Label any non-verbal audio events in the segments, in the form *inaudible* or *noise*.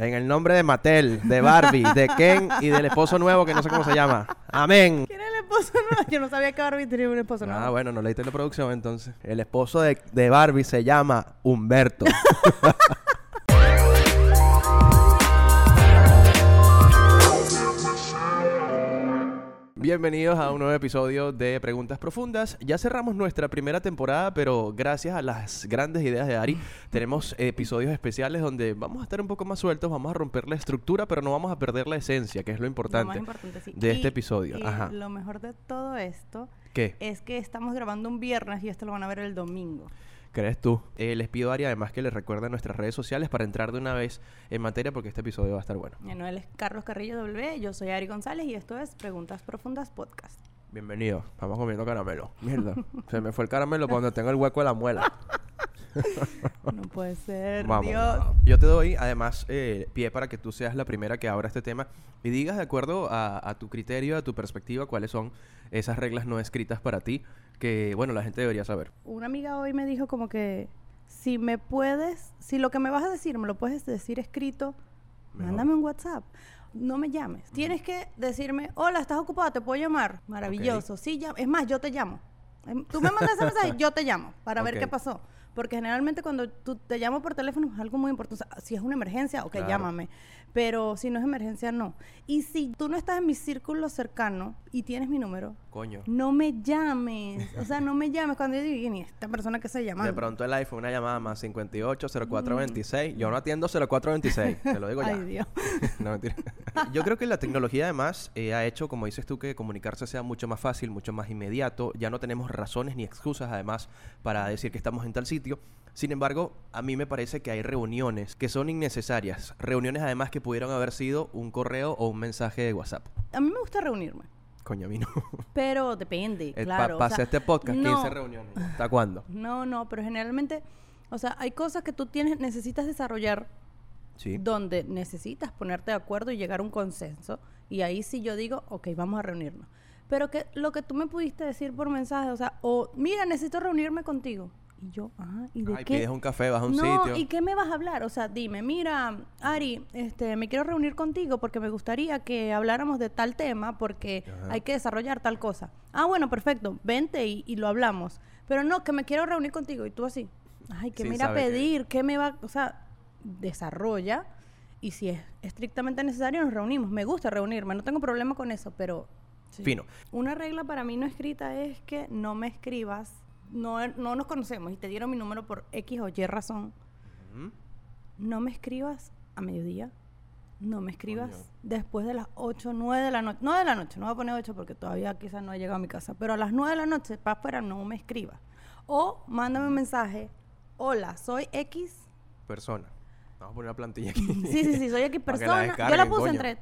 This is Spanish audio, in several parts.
En el nombre de Mattel, de Barbie, de Ken y del esposo nuevo que no sé cómo se llama. Amén. ¿Quién es el esposo nuevo? Yo no sabía que Barbie tenía un esposo nuevo. Ah, bueno, no leíste la producción entonces. El esposo de, de Barbie se llama Humberto. *laughs* Bienvenidos a un nuevo episodio de Preguntas Profundas. Ya cerramos nuestra primera temporada, pero gracias a las grandes ideas de Ari, tenemos episodios especiales donde vamos a estar un poco más sueltos, vamos a romper la estructura, pero no vamos a perder la esencia, que es lo Lo importante, más importante, sí. de Y- este episodio. y Ajá. lo mejor de todo esto ¿Qué es que estamos grabando un viernes y esto lo van a ver el domingo. Crees tú? Eh, les pido, Ari, además que les recuerden nuestras redes sociales para entrar de una vez en materia, porque este episodio va a estar bueno. Bueno, él es Carlos Carrillo W, yo soy Ari González y esto es Preguntas Profundas Podcast. Bienvenido. Estamos comiendo caramelo. *laughs* Mierda. Se me fue el caramelo donde tengo el hueco de la muela. *laughs* *laughs* No puede ser, Vamos. Dios. Yo te doy, además, eh, pie para que tú seas la primera que abra este tema y digas de acuerdo a, a tu criterio, a tu perspectiva, cuáles son esas reglas no escritas para ti que, bueno, la gente debería saber. Una amiga hoy me dijo como que si me puedes, si lo que me vas a decir me lo puedes decir escrito, Mejor. mándame un WhatsApp. No me llames. Tienes que decirme, hola, ¿estás ocupada? ¿Te puedo llamar? Maravilloso. Sí, ya. Es más, yo te llamo. Em, Tú me mandas ese mensaje, *laughs* yo te llamo para ver qué pasó. Porque generalmente cuando tú te llamo por teléfono es algo muy importante. O sea, si es una emergencia, ok, Claro. llámame. Pero si no es emergencia, no. Y si tú no estás en mi círculo cercano y tienes mi número, Coño. no me llames. O sea, no me llames cuando yo digo, "¿Quién es esta persona que se llama? De pronto el iPhone, una llamada más 58 0426. Yo no atiendo 0426. Te lo digo ya. *laughs* Ay, Dios. *laughs* no, mentira. *laughs* Yo creo que la tecnología además eh, ha hecho, como dices tú, que comunicarse sea mucho más fácil, mucho más inmediato. Ya no tenemos razones ni excusas además para decir que estamos en tal sitio. Sin embargo, a mí me parece que hay reuniones que son innecesarias. Reuniones además que pudieron haber sido un correo o un mensaje de WhatsApp. A mí me gusta reunirme. Coño, a mí no. *laughs* Pero depende, Eh, pa- claro. o Pasé sea, este podcast, 15 no, reuniones. ¿Hasta cuándo? No, no, pero generalmente, o sea, hay cosas que tú tienes, necesitas desarrollar Sí. donde necesitas ponerte de acuerdo y llegar a un consenso. Y ahí sí yo digo, ok, vamos a reunirnos. Pero que lo que tú me pudiste decir por mensaje, o sea, o mira, necesito reunirme contigo. Y yo, ah, ¿y de Ay, qué? pides un café, vas a un no, sitio. ¿y qué me vas a hablar? O sea, dime, mira, Ari, este, me quiero reunir contigo porque me gustaría que habláramos de tal tema porque Ajá. hay que desarrollar tal cosa. Ah, bueno, perfecto, vente y, y lo hablamos. Pero no, que me quiero reunir contigo y tú así. Ay, que Sin me irá a pedir, ¿qué me va? O sea, desarrolla y si es estrictamente necesario nos reunimos. Me gusta reunirme, no tengo problema con eso, pero... sí. Fino. Una regla para mí no escrita es que no me escribas, no, no nos conocemos y te dieron mi número por X o Y razón. Ujú. No me escribas a mediodía. No me escribas Coño. después de las 8, 9 de la noche. No de la noche, no voy a poner 8 porque todavía quizás no he llegado a mi casa. Pero a las 9 de la noche para afuera no me escribas. O mándame un mensaje. Hola, soy X. Persona. Vamos a poner una plantilla aquí. *laughs* Sí, sí, sí, soy X *laughs* que la persona. Yo la puse coño. entre.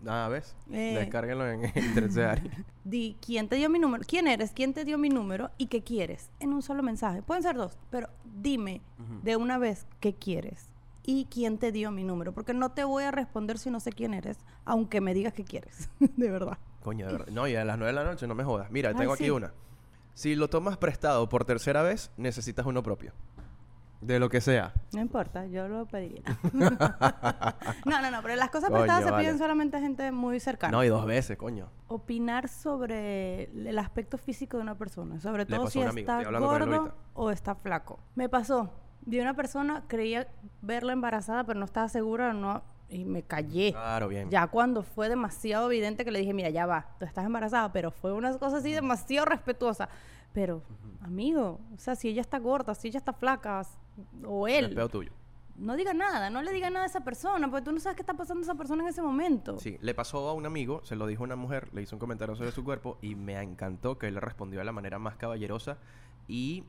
Nada, ¿ves? Eh. Descárguenlo en *laughs* área. Di quién te dio mi número, quién eres, quién te dio mi número y qué quieres en un solo mensaje. Pueden ser dos, pero dime de una vez qué quieres y quién te dio mi número, porque no te voy a responder si no sé quién eres, aunque me digas qué quieres, *laughs* de verdad. Coño, de verdad. No, y a las 9 de la noche no me jodas. Mira, Ay, tengo aquí sí. una. Si lo tomas prestado por tercera vez, necesitas uno propio. De lo que sea. No importa, yo lo pediría. *laughs* *laughs* no, no, no, pero las cosas Coño, prestadas se piden solamente a gente muy cercana. No, y dos veces, coño. Opinar sobre el aspecto físico de una persona, sobre todo si está gordo o está flaco. Me pasó. Vi una persona, creía verla embarazada, pero no estaba segura, no, y me callé. Claro, bien. Ya cuando fue demasiado evidente que le dije, mira, ya va, tú estás embarazada, pero fue una cosa así demasiado respetuosa. Pero, amigo, o sea, si ella está gorda, si ella está flaca, o es él, tuyo. no diga nada, no le diga nada a esa persona, porque tú no sabes qué está pasando a esa persona en ese momento. Sí, le pasó a un amigo, se lo dijo una mujer, le hizo un comentario sobre su cuerpo y me encantó que él le respondió de la manera más caballerosa y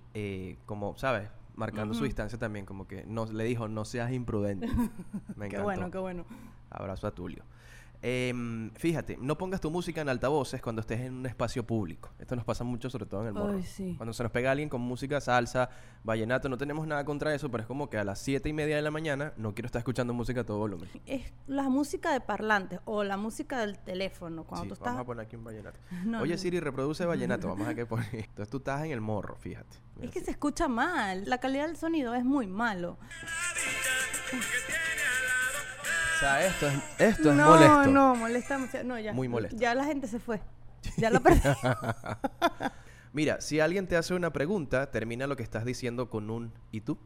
como, como, ¿sabes? Marcando su distancia también, como que no, le dijo, no seas imprudente. *laughs* Me Qué encantó. bueno, qué bueno. Abrazo a Tulio. Em, fíjate, no pongas tu música en altavoces cuando estés en un espacio público. Esto nos pasa mucho, sobre todo en el morro. Ay, sí. Cuando se nos pega alguien con música, salsa, vallenato, no tenemos nada contra eso, pero es como que a las siete y media de la mañana no quiero estar escuchando música a todo volumen. Es la música de parlantes o la música del teléfono. Cuando Sí, tú estás. Vamos a poner aquí un vallenato. *laughs* No, Oye, no. Siri, reproduce *laughs* vallenato. Vamos a que poner. Entonces tú estás en el morro, fíjate. Mira Es que así. se escucha mal. La calidad del sonido es muy malo. O sea, esto es, esto es no, molesto. no, molesta. mucho. No, ya. Muy molesto. Ya la gente se fue. *laughs* Ya la perdí. *laughs* Mira, si alguien te hace una pregunta, termina lo que estás diciendo con un ¿y tú?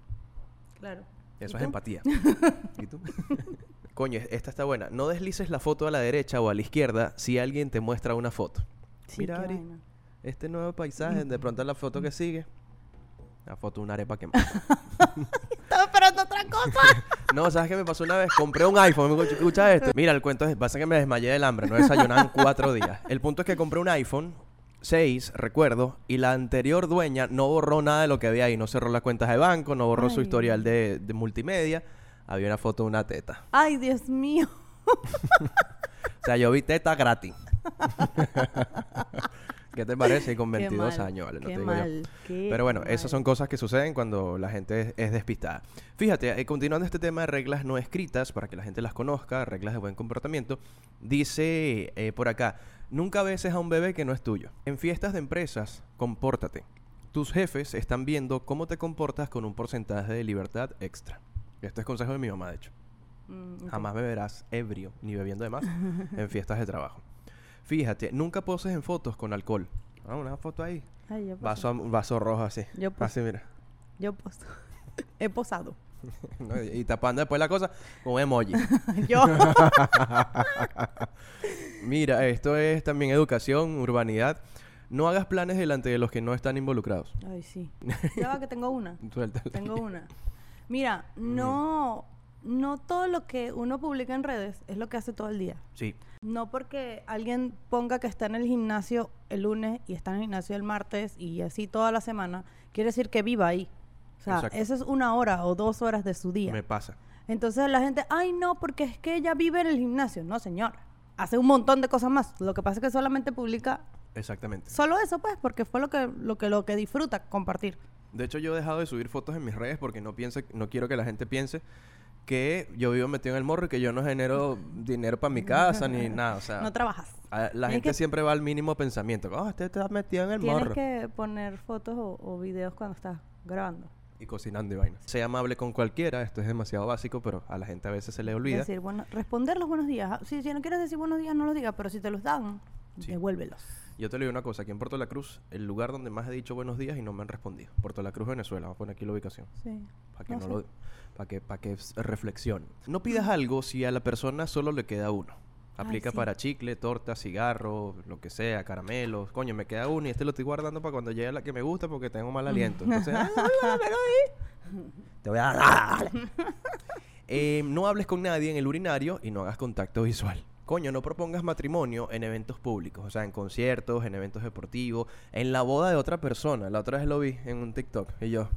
claro. Eso ¿Y es tú? empatía. *laughs* ¿Y tú? Coño, esta está buena. No deslices la foto a la derecha o a la izquierda si alguien te muestra una foto. Sí, Mira, Ari, vaina. este nuevo paisaje, de pronto la foto que sigue. La foto de una arepa quemada. Otra cosa. *laughs* No, ¿sabes qué me pasó una vez? Compré un iPhone, me escucha esto. Mira, el cuento es, pasa que me desmayé del hambre, no desayunaba en cuatro días. El punto es que compré un iPhone 6, recuerdo, y la anterior dueña no borró nada de lo que había ahí. No cerró las cuentas de banco, no borró su historial de, de multimedia. Había una foto de una teta. Ay, Dios mío. *laughs* O sea, yo vi teta gratis. *laughs* ¿Qué te parece? Y con *laughs* Qué 22 mal, años, ¿vale? No qué te digo yo. mal, qué Pero bueno, mal. esas son cosas que suceden cuando la gente es, es despistada. Fíjate, eh, continuando este tema de reglas no escritas, para que la gente las conozca, reglas de buen comportamiento, dice eh, por acá, nunca beses a un bebé que no es tuyo. En fiestas de empresas, compórtate. Tus jefes están viendo cómo te comportas con un porcentaje de libertad extra. Este es consejo de mi mamá, de hecho. Mm. Jamás beberás ebrio ni bebiendo de más *laughs* en fiestas de trabajo. Fíjate, nunca poses en fotos con alcohol. Ah, una foto ahí. Ay, yo poso. Vaso, vaso rojo así. Yo poso. Así, mira. Yo poso. *laughs* He posado. *laughs* ¿no? Y tapando después la cosa con emoji. *laughs* yo. Mira, esto es también educación, urbanidad. No hagas planes delante de los que no están involucrados. Ay, sí. Ya va que tengo una. Suéltala. Tengo una. Mira, no, no todo lo que uno publica en redes es lo que hace todo el día. Sí, No porque alguien ponga que está en el gimnasio el lunes y está en el gimnasio el martes y así toda la semana, quiere decir que viva ahí. O sea, Exacto. eso es una hora o dos horas de su día. me pasa. Entonces la gente, ay no, porque es que ella vive en el gimnasio. No, señor. Hace un montón de cosas más. Lo que pasa es que solamente publica Exactamente. solo eso, pues, porque fue lo que, lo que, lo que disfruta compartir. De hecho, yo he dejado de subir fotos en mis redes porque no piense, no quiero que la gente piense que yo vivo metido en el morro y que yo no genero dinero para mi casa ni *laughs* nada. O sea, No trabajas. a- la Tienes gente que- siempre va al mínimo pensamiento. Oh, este está metido en el Tienes morro. que poner fotos o, o videos cuando estás grabando. Y cocinando y vainas. Sea amable con cualquiera, esto es demasiado básico, pero a la gente a veces se le olvida. Decir, bueno, responder los buenos días. Ah, Si, si no quieres decir buenos días, no los digas, pero si te los dan, Sí. devuélvelos. Yo te le digo una cosa, aquí en Puerto La Cruz, el lugar donde más he dicho buenos días y no me han respondido. Puerto La Cruz, Venezuela, vamos a poner aquí la ubicación. Sí. Para que No no, sé. lo para que, para que reflexione. No pidas algo si a la persona solo le queda uno. Aplica sí. para chicle, torta, cigarro, lo que sea, caramelos. Coño, me queda uno y este lo estoy guardando para cuando llegue la que me gusta porque tengo mal aliento. Entonces, *laughs* "Ah, dámelo ahí". te voy a dar. *laughs* Eh, no hables con nadie en el urinario y no hagas contacto visual. Coño, no propongas matrimonio en eventos públicos, o sea, en conciertos, en eventos deportivos, en la boda de otra persona. La otra vez lo vi en un TikTok y yo,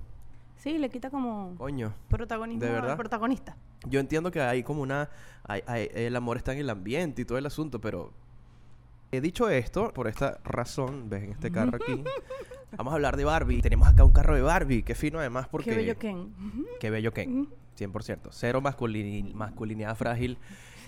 Sí, le quita como coño, protagonismo ¿de al verdad? protagonista. yo entiendo que hay como una... hay- hay- el amor está en el ambiente y todo el asunto, pero... He dicho esto, por esta razón, ves en este carro aquí, *laughs* vamos a hablar de Barbie. Tenemos acá un carro de Barbie, qué fino además porque... Qué bello Ken. Qué bello Ken, 100%. Cero masculini- masculinidad frágil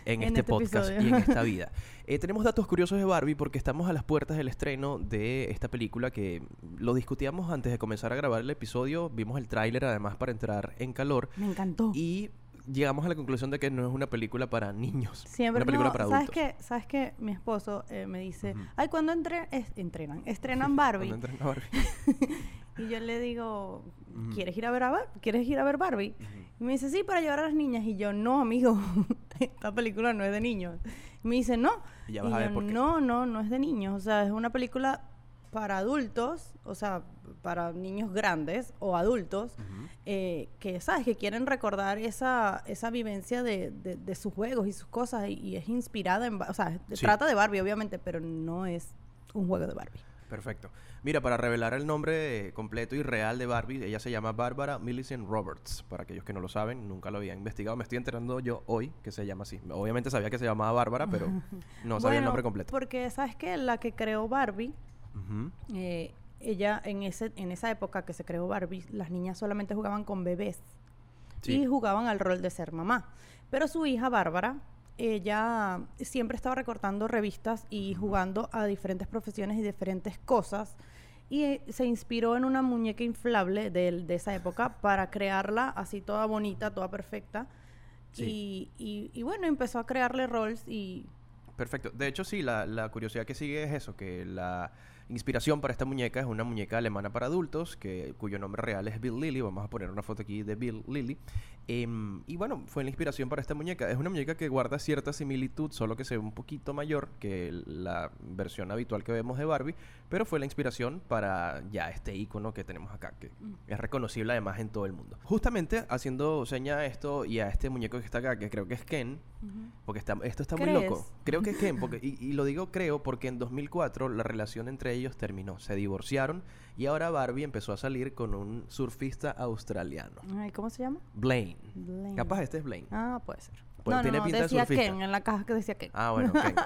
en, En este, este podcast episodio. y en esta *laughs* vida. Eh, tenemos datos curiosos de Barbie porque estamos a las puertas del estreno de esta película que lo discutíamos antes de comenzar a grabar el episodio. Vimos el tráiler además para entrar en calor Me encantó. y llegamos a la conclusión de que no es una película para niños. Siempre una película no, para ¿sabes adultos. qué? ¿Sabes qué? Mi esposo eh, me dice, ay, cuando entre es- entrenan, estrenan *laughs* Barbie. A Barbie. *laughs* y yo le digo. ¿quieres ir a ver a Bar- ¿Quieres ir a ver Barbie? Y me dice, sí, para llevar a las niñas. Y yo, no, amigo, esta película no es de niños. Y me dice, no. Y ya Y vas a ver yo, por qué. no, no, no es de niños. O sea, es una película para adultos, o sea, para niños grandes o adultos, eh, que, ¿sabes? Que quieren recordar esa, esa vivencia de, de- de sus juegos y sus cosas. Y, y es inspirada en... O sea, Sí. trata de Barbie, obviamente, pero no es un juego de Barbie. Perfecto. Mira, para revelar el nombre eh, completo y real de Barbie, ella se llama Barbara Millicent Roberts. Para aquellos que no lo saben, nunca lo había investigado. Me estoy enterando yo hoy que se llama así. Obviamente sabía que se llamaba Bárbara, pero *laughs* no sabía el nombre completo. Porque, ¿sabes qué? La que creó Barbie eh, ella en ese en esa época que se creó Barbie, las niñas solamente jugaban con bebés Sí. y jugaban al rol de ser mamá. Pero su hija Bárbara, ella siempre estaba recortando revistas y jugando a diferentes profesiones y diferentes cosas. Y se inspiró en una muñeca inflable de, de esa época *laughs* para crearla así toda bonita, toda perfecta. Y, y, y bueno, empezó a crearle roles y Perfecto. De hecho, sí, la, la curiosidad que sigue es eso, que la inspiración para esta muñeca es una muñeca alemana para adultos, que, cuyo nombre real es Bill Lilly. Vamos a poner una foto aquí de Bill Lilly. Em, y bueno, fue la inspiración para esta muñeca. Es una muñeca que guarda cierta similitud, solo que se ve un poquito mayor que la versión habitual que vemos de Barbie, pero fue la inspiración para ya este icono que tenemos acá, que es reconocible además en todo el mundo. Justamente haciendo seña a esto y a este muñeco que está acá, que creo que es Ken, porque está, esto está muy loco. Creo que es Ken, porque, y, y lo digo creo porque en 2004 la relación entre ellos terminó, se divorciaron y ahora Barbie empezó a salir con un surfista australiano, Ay, ¿cómo se llama? Blaine. Blaine. Capaz este es Blaine. Ah, puede ser. No, tiene no, pinta de decía surfista. Ken, en la caja que decía Ken. Ah, bueno, Ken. *laughs*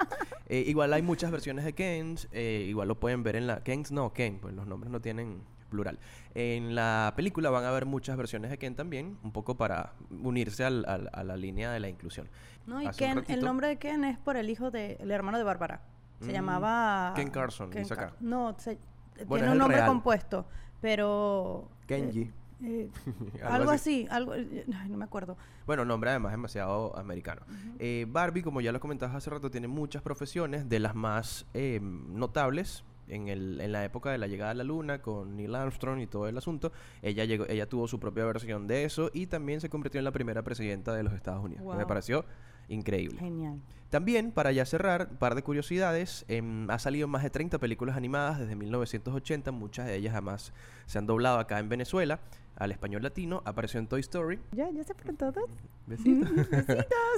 Eh, igual hay muchas versiones de Kens, eh, igual lo pueden ver en la... Kens no, Ken, pues los nombres no tienen plural. En la película van a ver muchas versiones de Ken también, un poco para unirse al- al- a la línea de la inclusión. No, y Hace Ken, el nombre de Ken es por el hijo de, el hermano de Bárbara. Se Mm, llamaba... Ken Carson, dice acá. Car- No, se- Bueno, es tiene un nombre real. compuesto, pero... Kenji. eh, *laughs* Algo algo así. así, algo... ay, no me acuerdo. Bueno, nombre además demasiado americano. Eh, Barbie, como ya lo comentabas hace rato, tiene muchas profesiones, de las más eh, notables. En, el, en la época de la llegada a la luna con Neil Armstrong y todo el asunto, ella llegó, ella tuvo su propia versión de eso y también se convirtió en la primera presidenta de los Estados Unidos. que Me pareció increíble. Genial. También, para ya cerrar, un par de curiosidades. em, ha salido más de 30 películas animadas desde 1980. Muchas de ellas además se han doblado acá en Venezuela al español latino. Apareció en Toy Story. Ya, ya se fueron todos. *laughs* Besitos.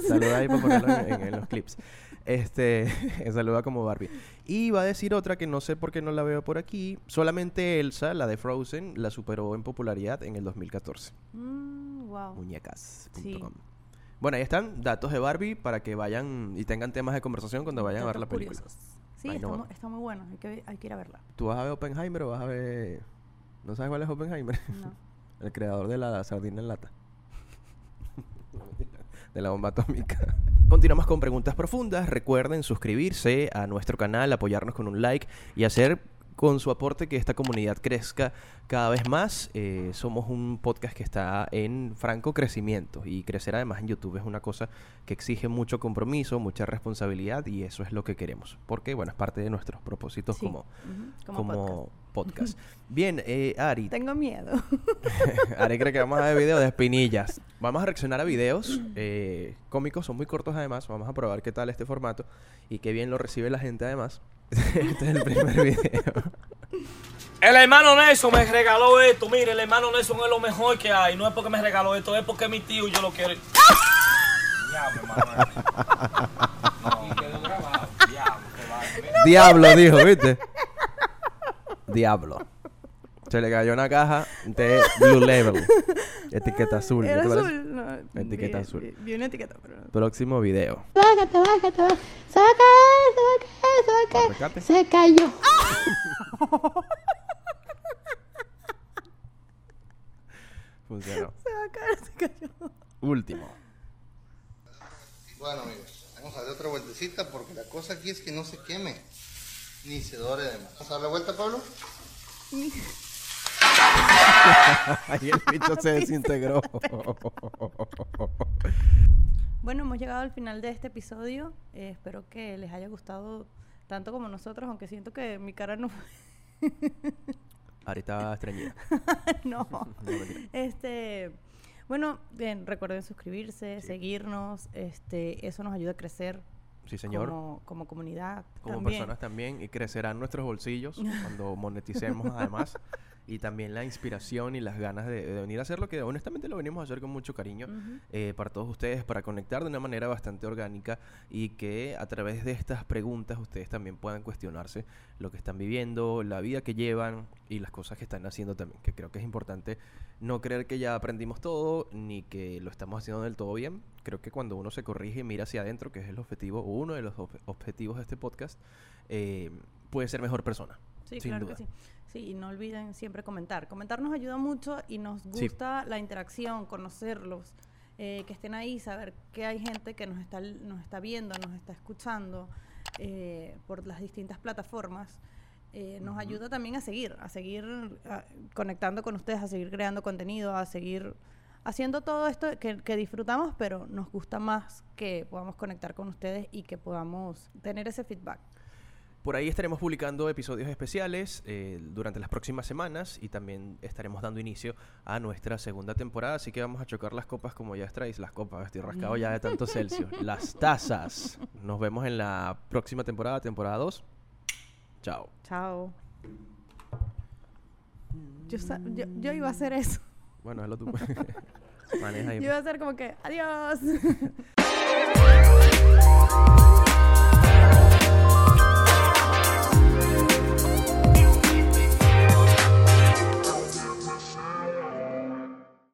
Saluda ahí para ponerlo en, en- en los clips. Este, *laughs* saluda como Barbie. Y va a decir otra que no sé por qué no la veo por aquí. Solamente Elsa, la de Frozen, la superó en popularidad en el 2014. Mm, wow. Muñecas.com. Sí. Bueno, ahí están datos de Barbie para que vayan y tengan temas de conversación cuando vayan a ver la película. curiosos. Sí, está, no- mu- está muy bueno. Hay que, hay que ir a verla. ¿Tú vas a ver Oppenheimer o vas a ver... ¿No sabes cuál es Oppenheimer? No. *laughs* El creador de la sardina en lata. *laughs* de la bomba atómica. Continuamos con preguntas profundas. Recuerden suscribirse a nuestro canal, apoyarnos con un like y hacer con su aporte que esta comunidad crezca cada vez más. Eh, somos un podcast que está en franco crecimiento y crecer además en YouTube es una cosa que exige mucho compromiso, mucha responsabilidad y eso es lo que queremos. Porque, bueno, es parte de nuestros propósitos Sí. como, Como, como podcast. podcast. *laughs* Bien, eh, Ari, Tengo miedo. *laughs* Ari cree que vamos a ver videos de espinillas. *laughs* Vamos a reaccionar a videos eh, cómicos, son muy cortos además. Vamos a probar qué tal este formato y qué bien lo recibe la gente además. Este es el primer *laughs* video. El hermano Nelson me regaló esto. Mire, el hermano Nelson es lo mejor que hay. No es porque me regaló esto, es porque mi tío y yo lo quiero. Diablo, hermano. No, y quedó grabado. Diablo. Diablo, dijo, ¿viste? *laughs* Diablo. Se le cayó una caja de Blue Label. *laughs* Etiqueta azul. ¿qué Era te parece? azul. No, Etiqueta vi- azul. Vi, vi una etiqueta, pero no. Próximo video. Bájate, bájate, bájate. Saca, saca, saca. Rescate. Se cayó. *laughs* Funcionó. Se va a caer, se cayó. Último. Bueno amigos, vamos a darle otra vueltecita porque la cosa aquí es que no se queme ni se dore de más. ¿Vamos a darle vuelta Pablo? *laughs* Ahí el bicho se desintegró. Bueno, hemos llegado al final de este episodio. Eh, espero que les haya gustado tanto como nosotros, aunque siento que mi cara no... *laughs* Estaba estreñida. *laughs* no. Este, bueno, bien, recuerden suscribirse, seguirnos, este, eso nos ayuda a crecer Sí, señor. como, como comunidad. como también. personas también y crecerán nuestros bolsillos cuando moneticemos además *laughs* y también la inspiración y las ganas de, de venir a hacer lo que honestamente lo venimos a hacer con mucho cariño eh, para todos ustedes, para conectar de una manera bastante orgánica y que a través de estas preguntas ustedes también puedan cuestionarse lo que están viviendo, la vida que llevan y las cosas que están haciendo también, que creo que es importante no creer que ya aprendimos todo ni que lo estamos haciendo del todo bien. Creo que cuando uno se corrige y mira hacia adentro, que es el objetivo, o uno de los ob- objetivos de este podcast, eh, puede ser mejor persona. Sí, sin claro duda. que sí. Sí, y no olviden siempre comentar. Comentar nos ayuda mucho y nos Sí. gusta la interacción, conocerlos, eh, que estén ahí, saber que hay gente que nos está, nos está viendo, nos está escuchando eh, por las distintas plataformas. Eh, nos ayuda también a seguir, a seguir ah, conectando con ustedes, a seguir creando contenido, a seguir haciendo todo esto que, que disfrutamos, pero nos gusta más que podamos conectar con ustedes y que podamos tener ese feedback. Por ahí estaremos publicando episodios especiales eh, durante las próximas semanas y también estaremos dando inicio a nuestra segunda temporada. Así que vamos a chocar las copas como ya extraéis. Las copas, estoy rascado ya de tanto Celsius. *laughs* Las tazas. Nos vemos en la próxima temporada, temporada 2. Chao. Chao. Yo, sa- yo, yo iba a hacer eso. Bueno, hazlo tú. *laughs* Maneja ahí. Yo iba a hacer como que, adiós. *laughs*